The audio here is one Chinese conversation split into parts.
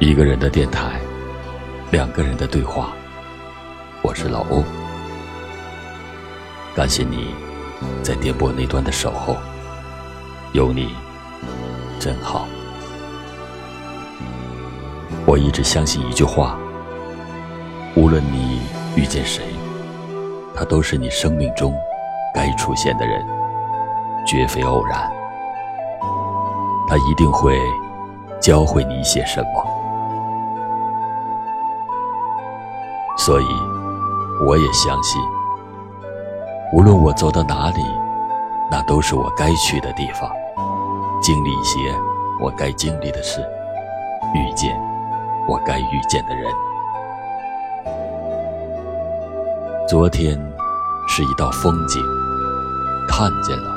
一个人的电台，两个人的对话。我是老欧，感谢你在电波那端的守候，有你真好。我一直相信一句话：无论你遇见谁，他都是你生命中该出现的人，绝非偶然。他一定会教会你一些什么。所以，我也相信，无论我走到哪里，那都是我该去的地方，经历一些我该经历的事，遇见我该遇见的人。昨天是一道风景，看见了，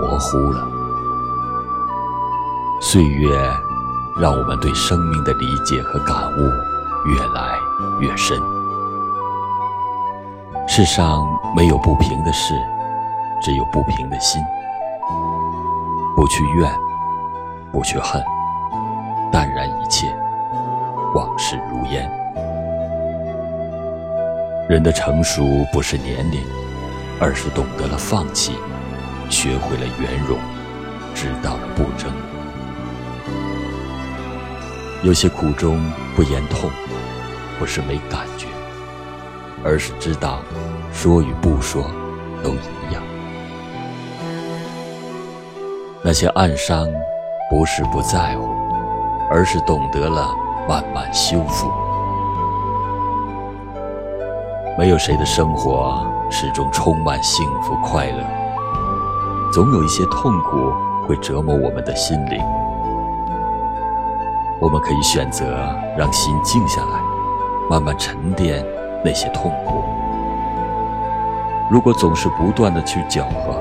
模糊了。岁月让我们对生命的理解和感悟越来越深。世上没有不平的事，只有不平的心。不去怨，不去恨，淡然一切，往事如烟。人的成熟不是年龄，而是懂得了放弃，学会了圆融，知道了不争。有些苦衷不言痛，不是没感觉。而是知道，说与不说都一样。那些暗伤，不是不在乎，而是懂得了慢慢修复。没有谁的生活始终充满幸福快乐，总有一些痛苦会折磨我们的心灵。我们可以选择让心静下来，慢慢沉淀。那些痛苦，如果总是不断的去搅和，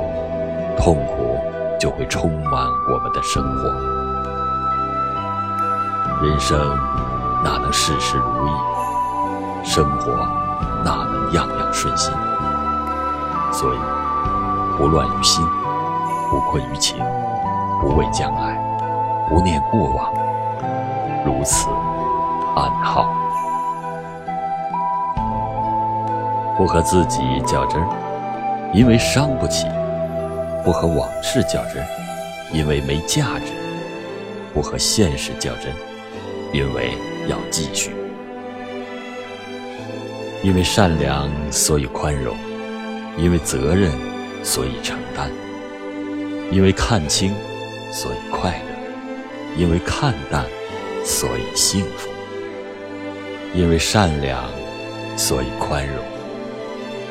痛苦就会充满我们的生活。人生哪能事事如意？生活哪能样样顺心？所以，不乱于心，不困于情，不畏将来，不念过往，如此安好。不和自己较真儿，因为伤不起；不和往事较真儿，因为没价值；不和现实较真，因为要继续。因为善良，所以宽容；因为责任，所以承担；因为看清，所以快乐；因为看淡，所以幸福；因为善良，所以宽容。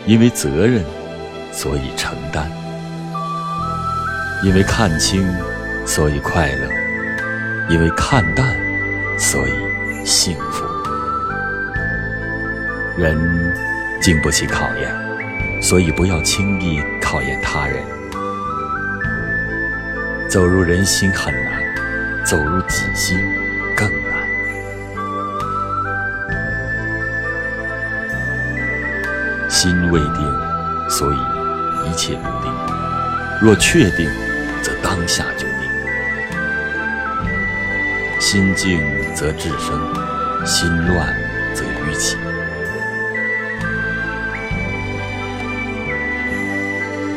因为责任，所以承担；因为看清，所以快乐；因为看淡，所以幸福。人经不起考验，所以不要轻易考验他人。走入人心很难，走入己心心未定，所以一切不定；若确定，则当下就定。心静则智生，心乱则愚起。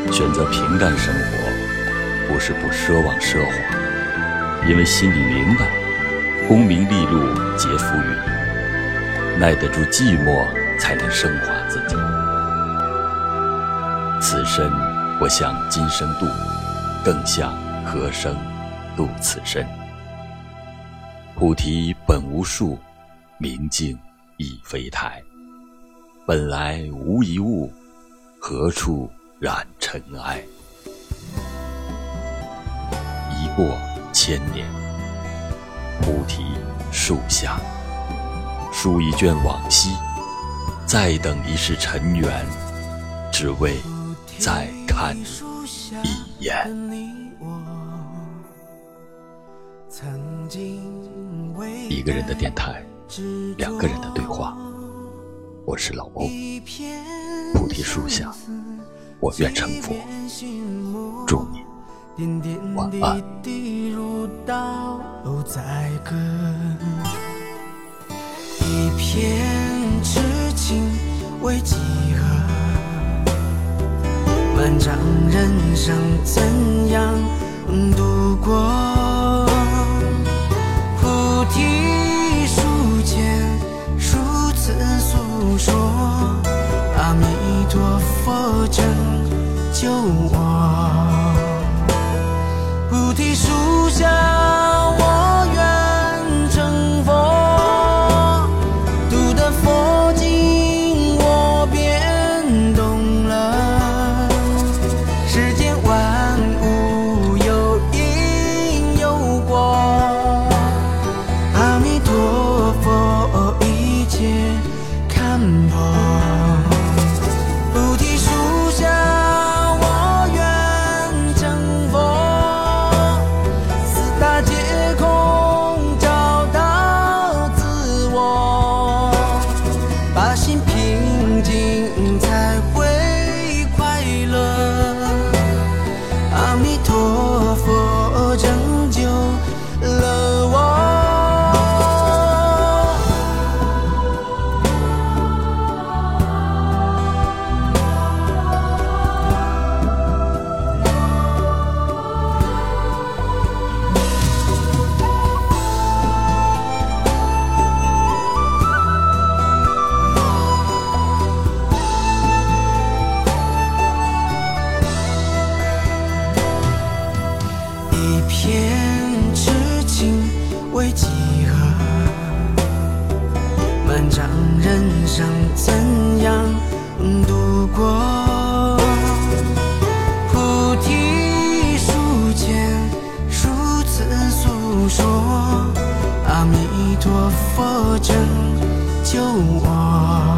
选择平淡生活，不是不奢望奢华，因为心里明白，功名利禄皆浮云，耐得住寂寞，才能升华自己。此身不向今生度，更向何生度此身。菩提本无树，明镜亦非台。本来无一物，何处染尘埃？一过千年，菩提树下，书一卷往昔，再等一世尘缘，只为。再看一眼。一个人的电台，两个人的对话。我是老欧，菩提树下，我愿成佛。祝你。点点滴滴如刀在割，一片痴情为几何？漫长人生怎样度过？菩提奔跑陀佛拯救我。